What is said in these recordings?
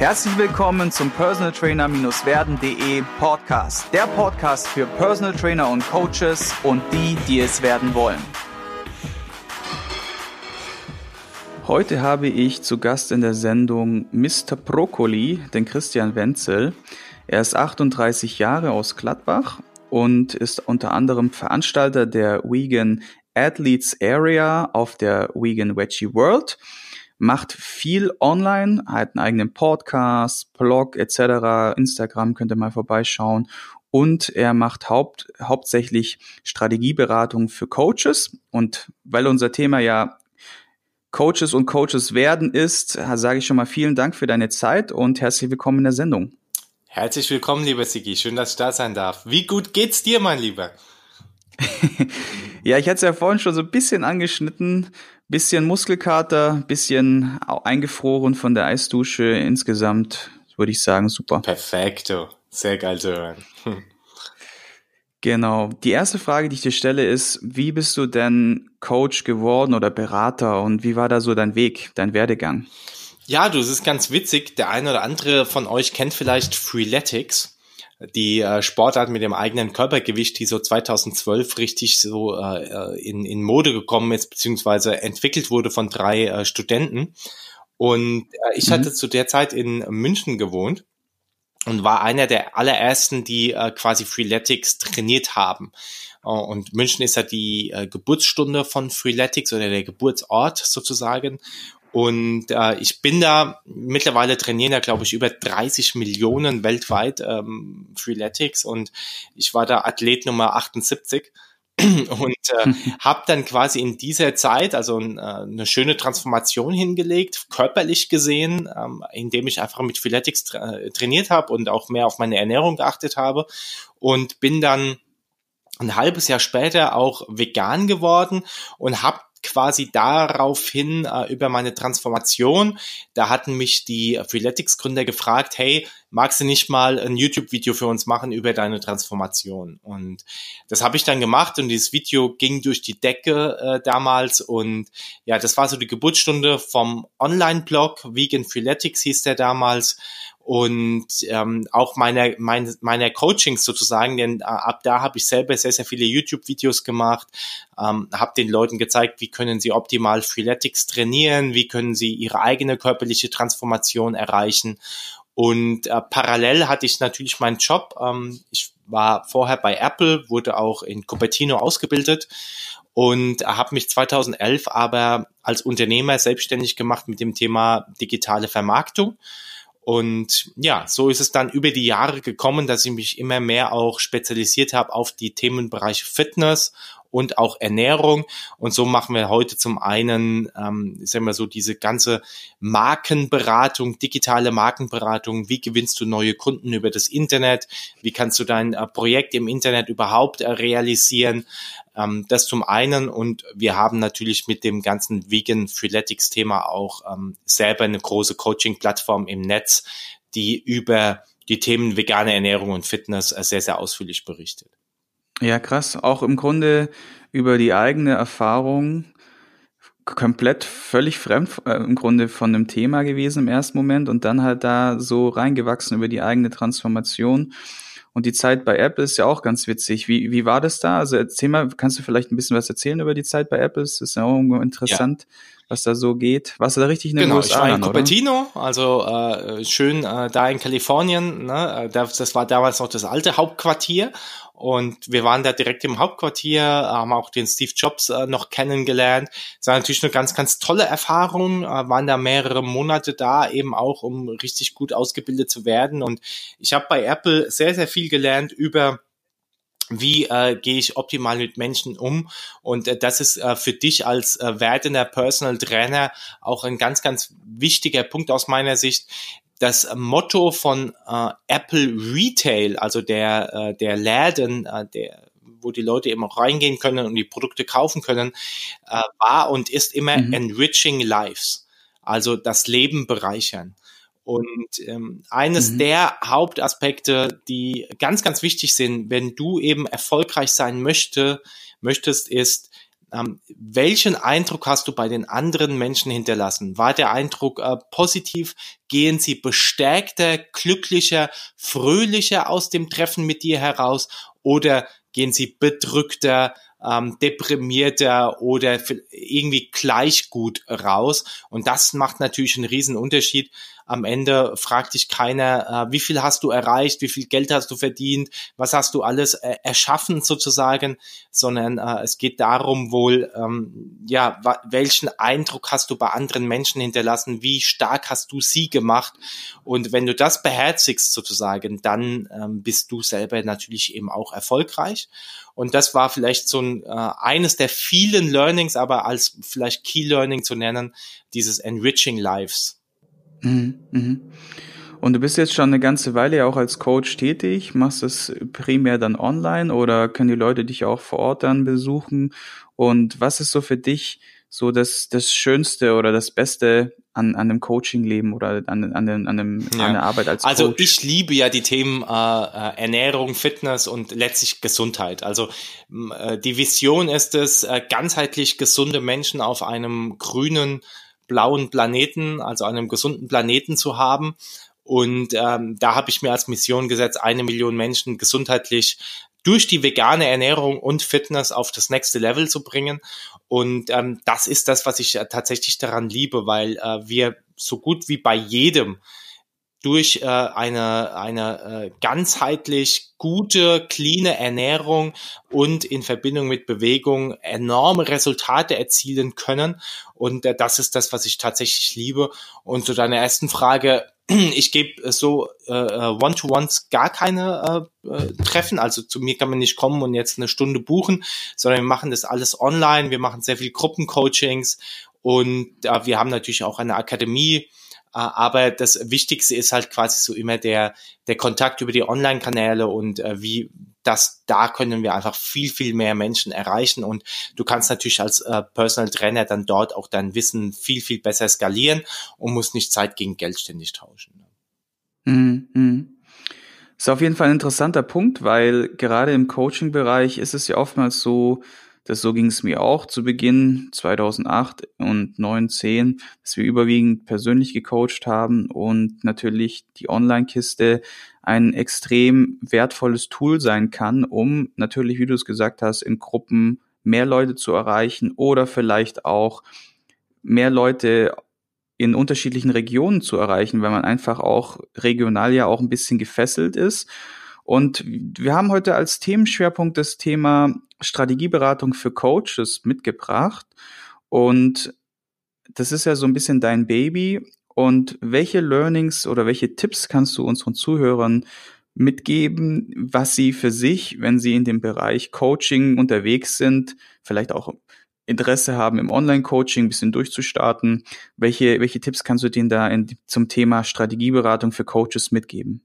Herzlich willkommen zum Personal Trainer-werden.de Podcast. Der Podcast für Personal Trainer und Coaches und die, die es werden wollen. Heute habe ich zu Gast in der Sendung Mr. Brokkoli, den Christian Wenzel. Er ist 38 Jahre aus Gladbach und ist unter anderem Veranstalter der Vegan Athletes Area auf der Vegan Veggie World macht viel online, hat einen eigenen Podcast, Blog etc., Instagram könnt ihr mal vorbeischauen und er macht haupt, hauptsächlich Strategieberatung für Coaches und weil unser Thema ja Coaches und Coaches werden ist, sage ich schon mal vielen Dank für deine Zeit und herzlich willkommen in der Sendung. Herzlich willkommen, lieber Sigi. Schön, dass ich da sein darf. Wie gut geht's dir, mein Lieber? ja, ich hatte es ja vorhin schon so ein bisschen angeschnitten. Bisschen Muskelkater, bisschen eingefroren von der Eisdusche. Insgesamt würde ich sagen, super. Perfekto. Sehr geil zu hören. Genau. Die erste Frage, die ich dir stelle, ist, wie bist du denn Coach geworden oder Berater und wie war da so dein Weg, dein Werdegang? Ja, du, es ist ganz witzig. Der eine oder andere von euch kennt vielleicht Freeletics die äh, Sportart mit dem eigenen Körpergewicht, die so 2012 richtig so äh, äh, in, in Mode gekommen ist, beziehungsweise entwickelt wurde von drei äh, Studenten. Und äh, ich mhm. hatte zu der Zeit in München gewohnt und war einer der allerersten, die äh, quasi Freeletics trainiert haben. Uh, und München ist ja die äh, Geburtsstunde von Freeletics oder der Geburtsort sozusagen. Und äh, ich bin da, mittlerweile trainieren da, glaube ich, über 30 Millionen weltweit ähm, Freeletics und ich war da Athlet Nummer 78 und äh, habe dann quasi in dieser Zeit also äh, eine schöne Transformation hingelegt, körperlich gesehen, ähm, indem ich einfach mit Freeletics tra trainiert habe und auch mehr auf meine Ernährung geachtet habe und bin dann ein halbes Jahr später auch vegan geworden und habe quasi daraufhin äh, über meine Transformation. Da hatten mich die Freeletics-Gründer gefragt, hey, magst du nicht mal ein YouTube-Video für uns machen über deine Transformation? Und das habe ich dann gemacht und dieses Video ging durch die Decke äh, damals und ja, das war so die Geburtsstunde vom Online-Blog, Vegan Freeletics hieß der damals und ähm, auch meiner meine, meiner Coachings sozusagen, denn äh, ab da habe ich selber sehr sehr viele YouTube-Videos gemacht, ähm, habe den Leuten gezeigt, wie können sie optimal Freeletics trainieren, wie können sie ihre eigene körperliche Transformation erreichen und äh, parallel hatte ich natürlich meinen Job. Ähm, ich war vorher bei Apple, wurde auch in Cupertino ausgebildet und habe mich 2011 aber als Unternehmer selbstständig gemacht mit dem Thema digitale Vermarktung und ja, so ist es dann über die Jahre gekommen, dass ich mich immer mehr auch spezialisiert habe auf die Themenbereiche Fitness und auch Ernährung. Und so machen wir heute zum einen, ähm, sagen wir so, diese ganze Markenberatung, digitale Markenberatung. Wie gewinnst du neue Kunden über das Internet? Wie kannst du dein äh, Projekt im Internet überhaupt äh, realisieren? Ähm, das zum einen und wir haben natürlich mit dem ganzen Vegan Freeletics Thema auch ähm, selber eine große Coaching-Plattform im Netz, die über die Themen vegane Ernährung und Fitness äh, sehr, sehr ausführlich berichtet. Ja, krass. Auch im Grunde über die eigene Erfahrung komplett völlig fremd äh, im Grunde von dem Thema gewesen im ersten Moment und dann halt da so reingewachsen über die eigene Transformation. Und die Zeit bei Apple ist ja auch ganz witzig. Wie, wie war das da? Also erzähl mal, kannst du vielleicht ein bisschen was erzählen über die Zeit bei Apple? Das ist ja auch interessant. Ja was da so geht. Warst du da richtig in den genau, USA? Genau, ich war in Cupertino, also äh, schön äh, da in Kalifornien. Ne? Äh, das, das war damals noch das alte Hauptquartier und wir waren da direkt im Hauptquartier, haben auch den Steve Jobs äh, noch kennengelernt. Es war natürlich eine ganz, ganz tolle Erfahrung, äh, waren da mehrere Monate da, eben auch, um richtig gut ausgebildet zu werden. Und ich habe bei Apple sehr, sehr viel gelernt über wie äh, gehe ich optimal mit Menschen um und äh, das ist äh, für dich als äh, werdender Personal Trainer auch ein ganz ganz wichtiger Punkt aus meiner Sicht das Motto von äh, Apple Retail also der äh, der Läden äh, der wo die Leute eben auch reingehen können und die Produkte kaufen können äh, war und ist immer mhm. enriching lives also das Leben bereichern und ähm, eines mhm. der Hauptaspekte, die ganz, ganz wichtig sind, wenn du eben erfolgreich sein möchte, möchtest, ist ähm, welchen Eindruck hast du bei den anderen Menschen hinterlassen? War der Eindruck äh, positiv? Gehen sie bestärkter, glücklicher, fröhlicher aus dem Treffen mit dir heraus oder gehen sie bedrückter, ähm, deprimierter oder irgendwie gleich gut raus. Und das macht natürlich einen riesen Unterschied. Am Ende fragt dich keiner, äh, wie viel hast du erreicht, wie viel Geld hast du verdient, was hast du alles äh, erschaffen sozusagen, sondern äh, es geht darum wohl, ähm, ja, welchen Eindruck hast du bei anderen Menschen hinterlassen, wie stark hast du sie gemacht. Und wenn du das beherzigst sozusagen, dann ähm, bist du selber natürlich eben auch erfolgreich. Und das war vielleicht so ein, äh, eines der vielen Learnings, aber als vielleicht Key Learning zu nennen, dieses Enriching Lives. Mhm, mhm. Und du bist jetzt schon eine ganze Weile ja auch als Coach tätig. Machst das primär dann online oder können die Leute dich auch vor Ort dann besuchen? Und was ist so für dich so das, das Schönste oder das Beste an, an dem Coaching-Leben oder an, an, dem, an, dem, ja. an der Arbeit als also Coach? Also ich liebe ja die Themen äh, äh, Ernährung, Fitness und letztlich Gesundheit. Also äh, die Vision ist es, äh, ganzheitlich gesunde Menschen auf einem grünen, blauen Planeten, also einem gesunden Planeten zu haben. Und ähm, da habe ich mir als Mission gesetzt, eine Million Menschen gesundheitlich durch die vegane Ernährung und Fitness auf das nächste Level zu bringen. Und ähm, das ist das, was ich äh, tatsächlich daran liebe, weil äh, wir so gut wie bei jedem durch äh, eine, eine äh, ganzheitlich gute, cleane Ernährung und in Verbindung mit Bewegung enorme Resultate erzielen können. Und äh, das ist das, was ich tatsächlich liebe. Und zu deiner ersten Frage, ich gebe so äh, äh, One-to-Ones gar keine äh, äh, Treffen. Also zu mir kann man nicht kommen und jetzt eine Stunde buchen, sondern wir machen das alles online. Wir machen sehr viel Gruppencoachings und äh, wir haben natürlich auch eine Akademie. Aber das Wichtigste ist halt quasi so immer der, der Kontakt über die Online-Kanäle und äh, wie das, da können wir einfach viel, viel mehr Menschen erreichen und du kannst natürlich als äh, Personal Trainer dann dort auch dein Wissen viel, viel besser skalieren und musst nicht Zeit gegen Geld ständig tauschen. Mhm. mhm. Ist auf jeden Fall ein interessanter Punkt, weil gerade im Coaching-Bereich ist es ja oftmals so, dass so ging es mir auch zu Beginn 2008 und 2010, dass wir überwiegend persönlich gecoacht haben und natürlich die Online-Kiste ein extrem wertvolles Tool sein kann, um natürlich, wie du es gesagt hast, in Gruppen mehr Leute zu erreichen oder vielleicht auch mehr Leute in unterschiedlichen Regionen zu erreichen, weil man einfach auch regional ja auch ein bisschen gefesselt ist. Und wir haben heute als Themenschwerpunkt das Thema Strategieberatung für Coaches mitgebracht. Und das ist ja so ein bisschen dein Baby. Und welche Learnings oder welche Tipps kannst du unseren Zuhörern mitgeben, was sie für sich, wenn sie in dem Bereich Coaching unterwegs sind, vielleicht auch Interesse haben, im Online-Coaching ein bisschen durchzustarten, welche, welche Tipps kannst du denen da in, zum Thema Strategieberatung für Coaches mitgeben?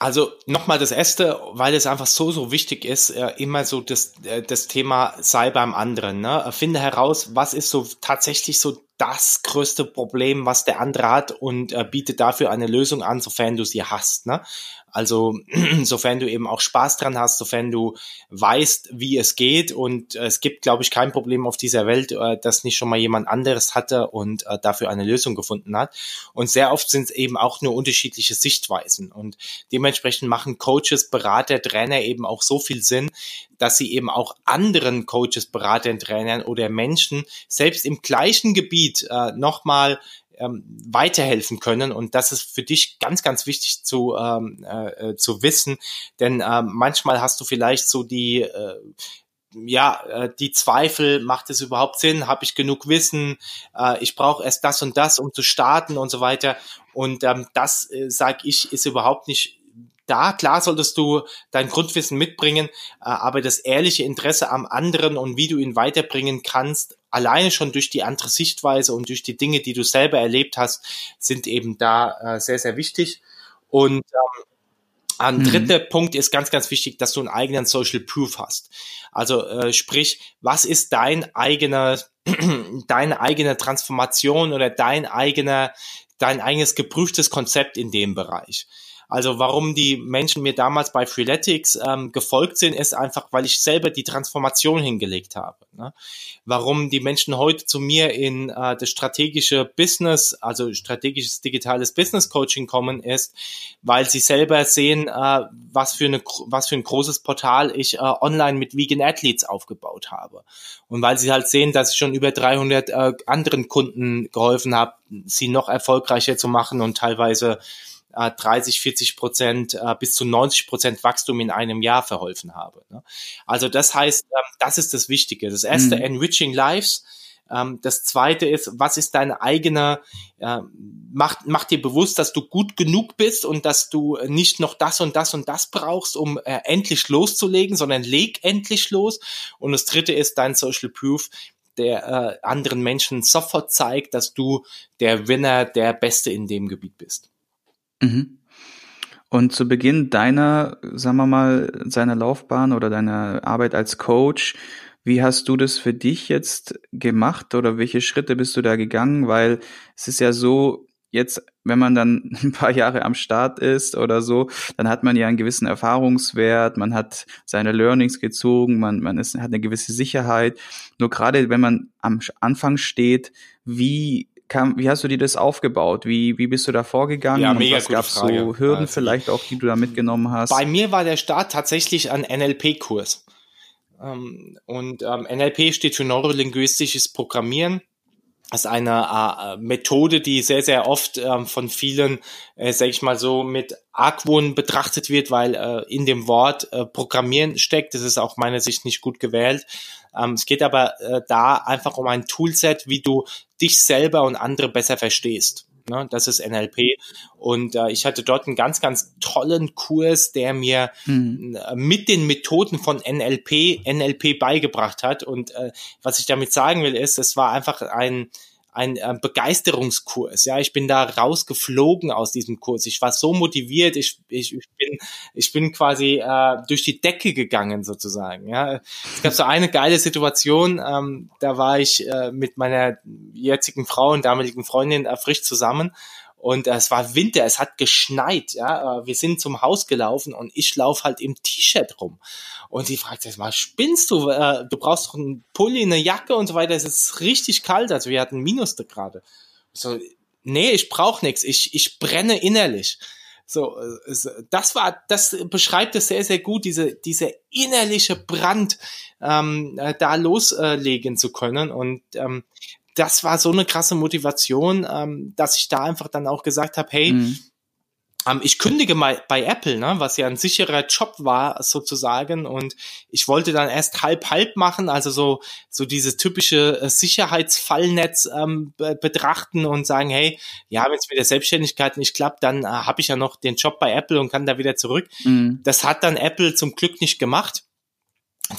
Also nochmal das Erste, weil es einfach so, so wichtig ist, äh, immer so das, äh, das Thema sei beim anderen. Ne? Finde heraus, was ist so tatsächlich so das größte Problem, was der andere hat und äh, biete dafür eine Lösung an, sofern du sie hast. Ne? Also sofern du eben auch Spaß dran hast, sofern du weißt, wie es geht und äh, es gibt, glaube ich, kein Problem auf dieser Welt, äh, das nicht schon mal jemand anderes hatte und äh, dafür eine Lösung gefunden hat. Und sehr oft sind es eben auch nur unterschiedliche Sichtweisen und dementsprechend machen Coaches, Berater, Trainer eben auch so viel Sinn, dass sie eben auch anderen Coaches, Beratern, Trainern oder Menschen selbst im gleichen Gebiet äh, nochmal ähm, weiterhelfen können. Und das ist für dich ganz, ganz wichtig zu, ähm, äh, äh, zu wissen. Denn äh, manchmal hast du vielleicht so die, äh, ja, äh, die Zweifel, macht es überhaupt Sinn? Habe ich genug Wissen? Äh, ich brauche erst das und das, um zu starten und so weiter. Und ähm, das, sage ich, ist überhaupt nicht da, klar solltest du dein Grundwissen mitbringen, aber das ehrliche Interesse am anderen und wie du ihn weiterbringen kannst, alleine schon durch die andere Sichtweise und durch die Dinge, die du selber erlebt hast, sind eben da äh, sehr, sehr wichtig. Und ähm, ein mhm. dritter Punkt ist ganz, ganz wichtig, dass du einen eigenen Social Proof hast. Also äh, sprich, was ist dein eigener, deine eigene Transformation oder dein eigener, dein eigenes geprüftes Konzept in dem Bereich? Also warum die Menschen mir damals bei Freeletics ähm, gefolgt sind, ist einfach, weil ich selber die Transformation hingelegt habe. Ne? Warum die Menschen heute zu mir in äh, das strategische Business, also strategisches digitales Business Coaching kommen, ist, weil sie selber sehen, äh, was für eine was für ein großes Portal ich äh, online mit Vegan Athletes aufgebaut habe und weil sie halt sehen, dass ich schon über 300 äh, anderen Kunden geholfen habe, sie noch erfolgreicher zu machen und teilweise 30, 40 Prozent äh, bis zu 90 Prozent Wachstum in einem Jahr verholfen habe. Ne? Also das heißt, ähm, das ist das Wichtige. Das erste, mhm. Enriching Lives. Ähm, das zweite ist, was ist deine eigene, äh, mach, mach dir bewusst, dass du gut genug bist und dass du nicht noch das und das und das brauchst, um äh, endlich loszulegen, sondern leg endlich los. Und das dritte ist dein Social Proof, der äh, anderen Menschen sofort zeigt, dass du der Winner, der Beste in dem Gebiet bist. Mhm. Und zu Beginn deiner, sagen wir mal, seiner Laufbahn oder deiner Arbeit als Coach, wie hast du das für dich jetzt gemacht oder welche Schritte bist du da gegangen? Weil es ist ja so, jetzt, wenn man dann ein paar Jahre am Start ist oder so, dann hat man ja einen gewissen Erfahrungswert, man hat seine Learnings gezogen, man, man ist, hat eine gewisse Sicherheit. Nur gerade wenn man am Anfang steht, wie kam, wie hast du dir das aufgebaut? Wie, wie bist du da vorgegangen? Ja, mega und was gab's Frage. so Hürden also, vielleicht auch, die du da mitgenommen hast? Bei mir war der Start tatsächlich ein NLP-Kurs. Ähm, und ähm, NLP steht für neurolinguistisches Programmieren. Ist eine äh, Methode, die sehr, sehr oft ähm, von vielen, äh, sage ich mal so, mit Argwohn betrachtet wird, weil äh, in dem Wort äh, Programmieren steckt. Das ist auch meiner Sicht nicht gut gewählt. Ähm, es geht aber da einfach um ein Toolset, wie du dich selber und andere besser verstehst. Ne? Das ist NLP. Und äh, ich hatte dort einen ganz, ganz tollen Kurs, der mir mhm. mit den Methoden von NLP NLP beigebracht hat. Und äh, was ich damit sagen will, ist, es war einfach ein ein äh, Begeisterungskurs. Ja, ich bin da rausgeflogen aus diesem Kurs. Ich war so motiviert. Ich, ich, ich bin, ich bin quasi äh, durch die Decke gegangen sozusagen. Ja, es gab so eine geile Situation. Ähm, da war ich äh, mit meiner jetzigen Frau und damaligen Freundin äh, frisch zusammen und es war Winter, es hat geschneit, ja. Äh, wir sind zum Haus gelaufen und ich laufe halt im T-Shirt rum. Und sie fragt jetzt mal, spinnst du? Äh, du brauchst doch einen Pulli, eine Jacke und so weiter. Es ist richtig kalt, also wir hatten Minus da gerade. So, nee, ich brauche nichts. Ich, ich brenne innerlich. So, äh, das war, das beschreibt es sehr, sehr gut, diese, diese innerliche Brand ähm, äh, da loslegen zu können. Und ähm, das war so eine krasse Motivation, ähm, dass ich da einfach dann auch gesagt habe, hey, mhm. ähm, ich kündige mal bei Apple, ne, was ja ein sicherer Job war sozusagen und ich wollte dann erst halb halb machen, also so so dieses typische äh, Sicherheitsfallnetz ähm, betrachten und sagen, hey, ja, wenn es mit der Selbstständigkeit nicht klappt, dann äh, habe ich ja noch den Job bei Apple und kann da wieder zurück. Mhm. Das hat dann Apple zum Glück nicht gemacht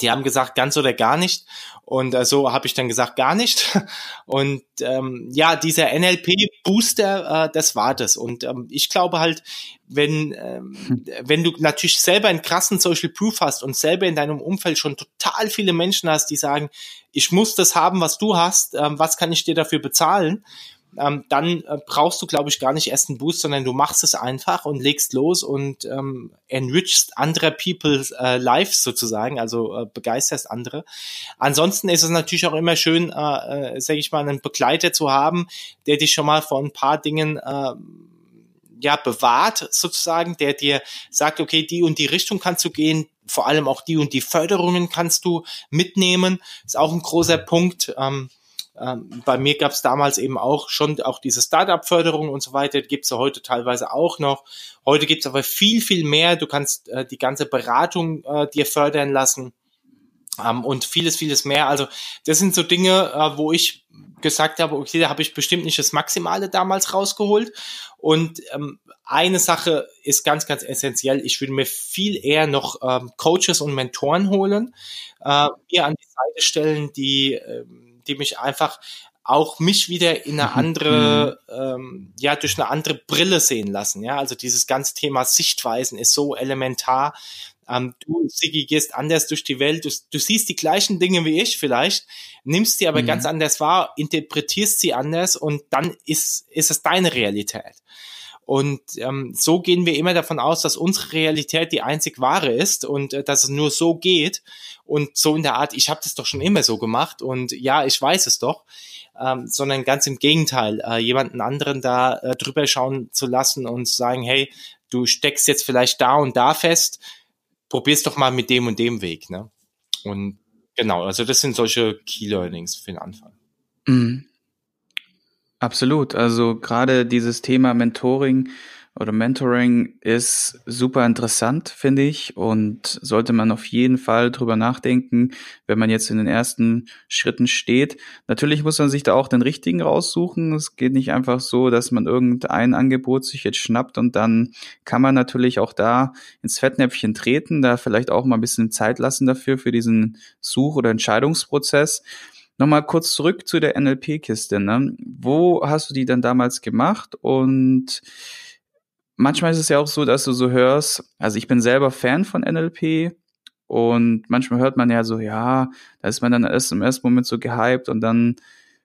die haben gesagt, ganz oder gar nicht. Und äh, so habe ich dann gesagt, gar nicht. Und ähm, ja, dieser NLP-Booster, äh, das war das. Und ähm, ich glaube halt, wenn, ähm, hm. wenn du natürlich selber einen krassen Social Proof hast und selber in deinem Umfeld schon total viele Menschen hast, die sagen, ich muss das haben, was du hast, ähm, was kann ich dir dafür bezahlen? Ähm, dann äh, brauchst du, glaube ich, gar nicht erst einen Boost, sondern du machst es einfach und legst los und ähm, enrichst andere People's äh, Lives sozusagen, also äh, begeisterst andere. Ansonsten ist es natürlich auch immer schön, äh, äh, sage ich mal, einen Begleiter zu haben, der dich schon mal vor ein paar Dingen äh, ja bewahrt sozusagen, der dir sagt, okay, die und die Richtung kannst du gehen, vor allem auch die und die Förderungen kannst du mitnehmen, ist auch ein großer Punkt. Ähm, ähm, bei mir gab es damals eben auch schon auch diese Startup-Förderung und so weiter, gibt es ja heute teilweise auch noch. Heute gibt es aber viel, viel mehr. Du kannst äh, die ganze Beratung äh, dir fördern lassen ähm, und vieles, vieles mehr. Also das sind so Dinge, äh, wo ich gesagt habe, okay, da habe ich bestimmt nicht das Maximale damals rausgeholt. Und ähm, eine Sache ist ganz, ganz essentiell. Ich würde mir viel eher noch ähm, Coaches und Mentoren holen, äh, mir an die Seite stellen, die ähm, die mich einfach auch mich wieder in eine mhm. andere, mhm. ähm, ja, durch eine andere Brille sehen lassen. Ja, also dieses ganze Thema Sichtweisen ist so elementar. Ähm, du, Sigi, gehst anders durch die Welt. Du, du, siehst die gleichen Dinge wie ich vielleicht, nimmst sie aber mhm. ganz anders wahr, interpretierst sie anders und dann ist, ist es deine Realität. Und ähm, so gehen wir immer davon aus, dass unsere Realität die einzig wahre ist und äh, dass es nur so geht. Und so in der Art, ich habe das doch schon immer so gemacht und ja, ich weiß es doch. Ähm, sondern ganz im Gegenteil, äh, jemanden anderen da äh, drüber schauen zu lassen und zu sagen, hey, du steckst jetzt vielleicht da und da fest, probier's doch mal mit dem und dem Weg. Ne? Und genau, also das sind solche Key Learnings für den Anfang. Mhm. Absolut. Also gerade dieses Thema Mentoring oder Mentoring ist super interessant, finde ich, und sollte man auf jeden Fall drüber nachdenken, wenn man jetzt in den ersten Schritten steht. Natürlich muss man sich da auch den richtigen raussuchen. Es geht nicht einfach so, dass man irgendein Angebot sich jetzt schnappt und dann kann man natürlich auch da ins Fettnäpfchen treten, da vielleicht auch mal ein bisschen Zeit lassen dafür, für diesen Such- oder Entscheidungsprozess. Nochmal kurz zurück zu der NLP-Kiste. Ne? Wo hast du die dann damals gemacht? Und manchmal ist es ja auch so, dass du so hörst, also ich bin selber Fan von NLP und manchmal hört man ja so, ja, da ist man dann erst im ersten Moment so gehypt und dann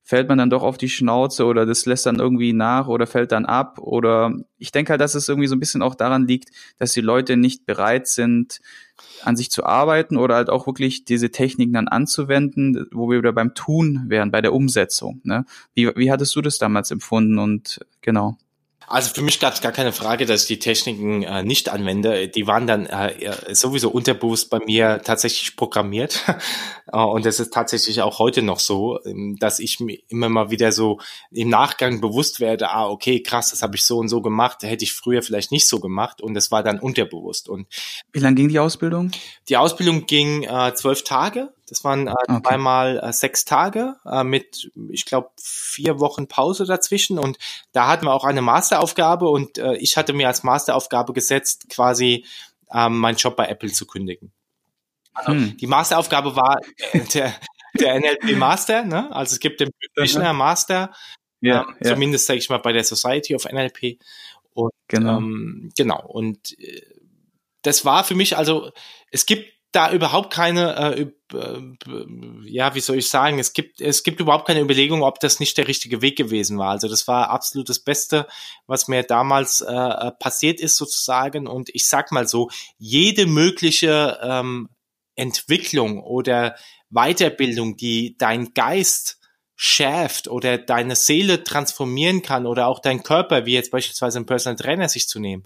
fällt man dann doch auf die Schnauze oder das lässt dann irgendwie nach oder fällt dann ab oder ich denke halt, dass es irgendwie so ein bisschen auch daran liegt, dass die Leute nicht bereit sind, an sich zu arbeiten oder halt auch wirklich diese Techniken dann anzuwenden, wo wir wieder beim Tun wären, bei der Umsetzung. Ne? Wie, wie hattest du das damals empfunden und genau? Also für mich gab es gar keine Frage, dass ich die Techniken äh, nicht anwende. Die waren dann äh, sowieso unterbewusst bei mir tatsächlich programmiert. Äh, und das ist tatsächlich auch heute noch so, ähm, dass ich mir immer mal wieder so im Nachgang bewusst werde, ah, okay, krass, das habe ich so und so gemacht, hätte ich früher vielleicht nicht so gemacht und das war dann unterbewusst. Und Wie lang ging die Ausbildung? Die Ausbildung ging äh, zwölf Tage das waren äh, okay. zweimal äh, sechs Tage äh, mit, ich glaube, vier Wochen Pause dazwischen. Und da hatten wir auch eine Masteraufgabe und äh, ich hatte mir als Masteraufgabe gesetzt, quasi ähm, meinen Job bei Apple zu kündigen. Also, hm. Die Masteraufgabe war äh, der, der NLP Master, ne? Also es gibt den Practitioner Master, ja, äh, ja. zumindest sage ich mal bei der Society of NLP. Und genau, ähm, genau. Und äh, das war für mich also, es gibt da überhaupt keine, äh, äh, ja, wie soll ich sagen, es gibt, es gibt überhaupt keine Überlegung, ob das nicht der richtige Weg gewesen war. Also das war absolut das Beste, was mir damals äh, äh, passiert ist sozusagen. Und ich sag mal so, jede mögliche ähm, Entwicklung oder Weiterbildung, die dein Geist schärft oder deine Seele transformieren kann oder auch dein Körper, wie jetzt beispielsweise ein Personal Trainer sich zu nehmen,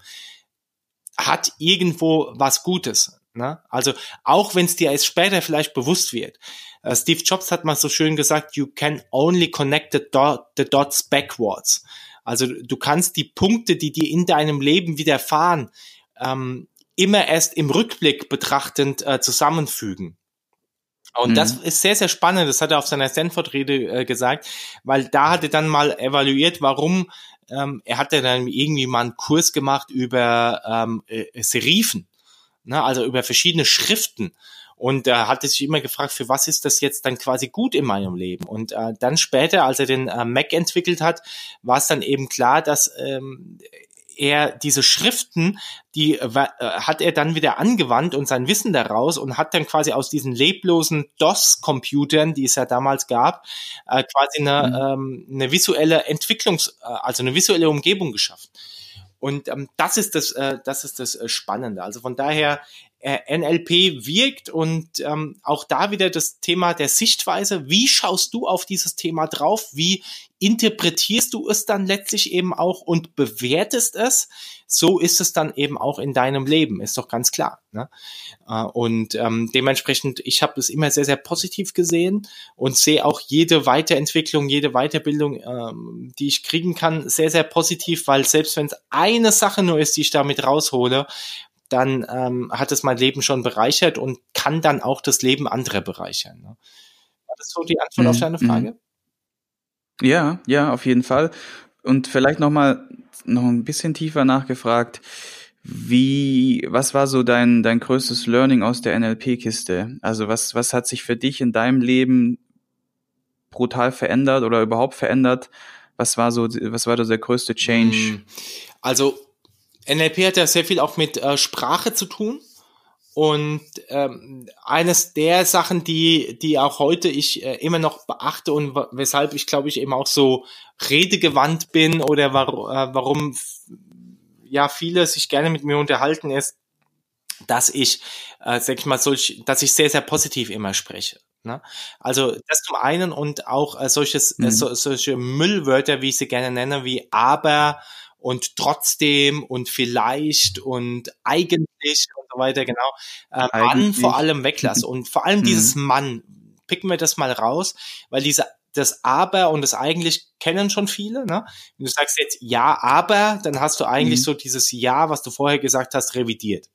hat irgendwo was Gutes. Ne? Also auch wenn es dir erst später vielleicht bewusst wird. Uh, Steve Jobs hat mal so schön gesagt, you can only connect the, dot, the dots backwards. Also du kannst die Punkte, die dir in deinem Leben widerfahren, ähm, immer erst im Rückblick betrachtend äh, zusammenfügen. Und mhm. das ist sehr, sehr spannend. Das hat er auf seiner Stanford-Rede äh, gesagt, weil da hat er dann mal evaluiert, warum ähm, er hatte dann irgendwie mal einen Kurs gemacht über ähm, äh, Serifen ne, also über verschiedene Schriften. Und er hatte sich immer gefragt, für was ist das jetzt dann quasi gut in meinem Leben? Und äh, dann später, als er den äh, Mac entwickelt hat, war es dann eben klar, dass ähm, er diese Schriften, die äh, hat er dann wieder angewandt und sein Wissen daraus und hat dann quasi aus diesen leblosen DOS-Computern, die es ja damals gab, äh, quasi eine, mhm. ähm, eine visuelle Entwicklungs-, äh, also eine visuelle Umgebung geschaffen. Und ähm, das ist das, äh, das ist das äh, Spannende. Also von daher äh, NLP wirkt und ähm, auch da wieder das Thema der Sichtweise. Wie schaust du auf dieses Thema drauf? Wie interpretierst du es dann letztlich eben auch und bewertest es? So ist es dann eben auch in deinem Leben, ist doch ganz klar. Ne? Äh, und ähm, dementsprechend, ich habe es immer sehr, sehr positiv gesehen und sehe auch jede Weiterentwicklung, jede Weiterbildung, ähm, die ich kriegen kann, sehr, sehr positiv, weil selbst wenn es eine Sache nur ist, die ich damit raushole, dann ähm, hat es mein Leben schon bereichert und kann dann auch das Leben anderer bereichern. Ne? War das so die Antwort mhm. auf deine Frage? Ja, ja, auf jeden Fall. Und vielleicht noch mal noch ein bisschen tiefer nachgefragt. Wie, was war so dein, dein größtes Learning aus der NLP-Kiste? Also was, was hat sich für dich in deinem Leben brutal verändert oder überhaupt verändert? Was war so, was war da der größte Change? Hm. Also NLP hat ja sehr viel auch mit äh, Sprache zu tun. Und ähm, eines der Sachen, die, die auch heute ich äh, immer noch beachte und weshalb ich glaube ich eben auch so redegewandt bin oder war, äh, warum ja viele sich gerne mit mir unterhalten, ist, dass ich, äh, sag ich mal, solch, dass ich sehr, sehr positiv immer spreche. Ne? Also das zum einen und auch äh, solches, äh, mhm. äh, so, solche Müllwörter, wie ich sie gerne nenne, wie aber und trotzdem und vielleicht und eigentlich und so weiter, genau. Äh, Mann vor allem weglasse. Und vor allem dieses mhm. Mann, picken wir das mal raus, weil diese das Aber und das eigentlich kennen schon viele. Ne? Wenn du sagst jetzt Ja, aber, dann hast du eigentlich mhm. so dieses Ja, was du vorher gesagt hast, revidiert.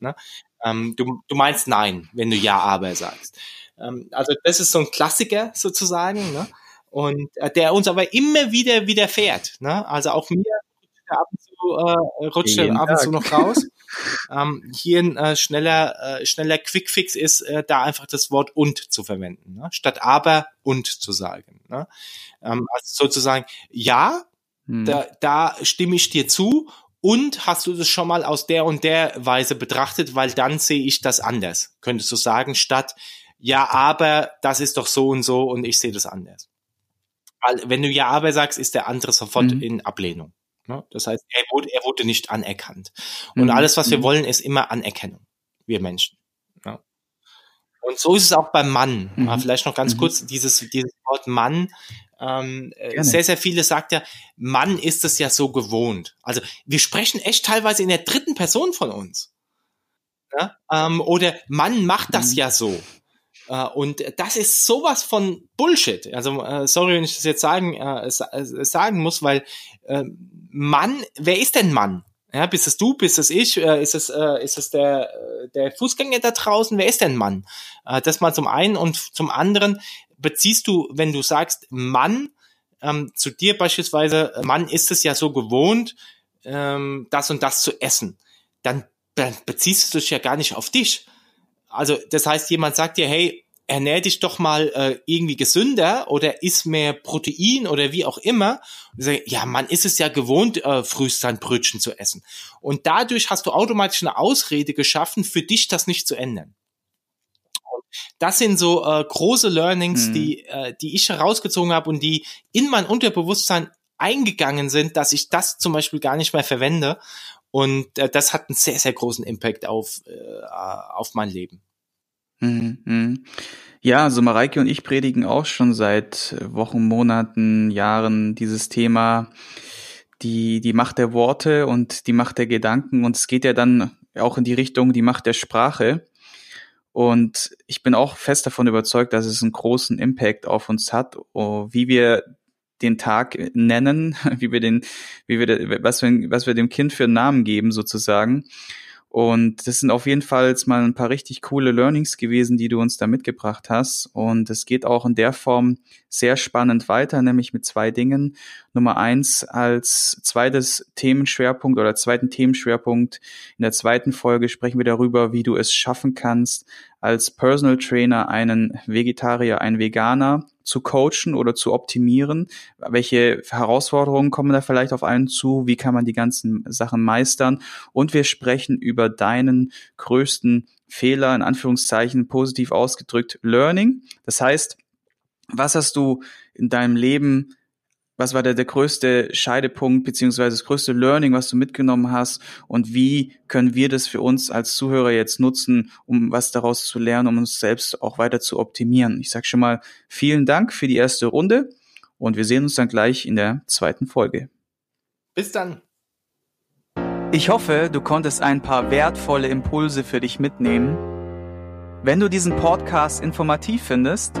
Ne? Ähm, du, du meinst Nein, wenn du Ja, aber sagst. Ähm, also das ist so ein Klassiker sozusagen. Ne? Und äh, der uns aber immer wieder widerfährt. Ne? Also auch mir ab und zu, äh, rutscht ab und zu noch raus. ähm, hier ein äh, schneller, äh, schneller Quickfix ist, äh, da einfach das Wort und zu verwenden, ne? statt aber und zu sagen. Ne? Ähm, also sozusagen, ja, hm. da, da stimme ich dir zu und hast du das schon mal aus der und der Weise betrachtet, weil dann sehe ich das anders, könntest du sagen, statt ja, aber das ist doch so und so und ich sehe das anders. Weil wenn du ja, aber sagst, ist der andere sofort mhm. in Ablehnung. Ne? Das heißt, er wurde, er wurde nicht anerkannt. Und mhm. alles, was wir mhm. wollen, ist immer Anerkennung. Wir Menschen. Ne? Und so ist es auch beim Mann. Mhm. Vielleicht noch ganz mhm. kurz dieses, dieses Wort Mann. Ähm, äh, sehr, sehr viele sagt ja, Mann ist es ja so gewohnt. Also wir sprechen echt teilweise in der dritten Person von uns. Ja? Ähm, oder Mann macht das mhm. ja so. Uh, und das ist sowas von Bullshit. Also uh, sorry, wenn ich das jetzt sagen uh, sagen muss, weil Mann, wer ist denn Mann? Ja, bist es du, bist es ich, äh, ist es, äh, ist es der, äh, der Fußgänger da draußen? Wer ist denn Mann? Äh, das mal zum einen und zum anderen beziehst du, wenn du sagst Mann, ähm, zu dir beispielsweise, Mann ist es ja so gewohnt, ähm, das und das zu essen, dann beziehst du dich ja gar nicht auf dich. Also das heißt, jemand sagt dir, hey, ernähr dich doch mal äh, irgendwie gesünder oder iss mehr Protein oder wie auch immer. Und sage, ja, man ist es ja gewohnt, äh, frühst sein Brötchen zu essen. Und dadurch hast du automatisch eine Ausrede geschaffen, für dich das nicht zu ändern. Und das sind so äh, große Learnings, mhm. die, äh, die ich herausgezogen habe und die in mein Unterbewusstsein eingegangen sind, dass ich das zum Beispiel gar nicht mehr verwende. Und äh, das hat einen sehr, sehr großen Impact auf, äh, auf mein Leben. Mhm, mhm. Ja, also Mareike und ich predigen auch schon seit Wochen, Monaten, Jahren dieses Thema, die, die Macht der Worte und die Macht der Gedanken. Und es geht ja dann auch in die Richtung, die Macht der Sprache. Und ich bin auch fest davon überzeugt, dass es einen großen Impact auf uns hat, oh, wie wir den Tag nennen, wie wir den, wie wir, was wir, was wir dem Kind für einen Namen geben sozusagen. Und das sind auf jeden Fall jetzt mal ein paar richtig coole Learnings gewesen, die du uns da mitgebracht hast. Und es geht auch in der Form sehr spannend weiter, nämlich mit zwei Dingen. Nummer eins als zweites Themenschwerpunkt oder zweiten Themenschwerpunkt. In der zweiten Folge sprechen wir darüber, wie du es schaffen kannst, als Personal Trainer einen Vegetarier, einen Veganer zu coachen oder zu optimieren? Welche Herausforderungen kommen da vielleicht auf einen zu? Wie kann man die ganzen Sachen meistern? Und wir sprechen über deinen größten Fehler, in Anführungszeichen positiv ausgedrückt, Learning. Das heißt, was hast du in deinem Leben was war der, der größte Scheidepunkt beziehungsweise das größte Learning, was du mitgenommen hast und wie können wir das für uns als Zuhörer jetzt nutzen, um was daraus zu lernen, um uns selbst auch weiter zu optimieren. Ich sage schon mal vielen Dank für die erste Runde und wir sehen uns dann gleich in der zweiten Folge. Bis dann. Ich hoffe, du konntest ein paar wertvolle Impulse für dich mitnehmen. Wenn du diesen Podcast informativ findest,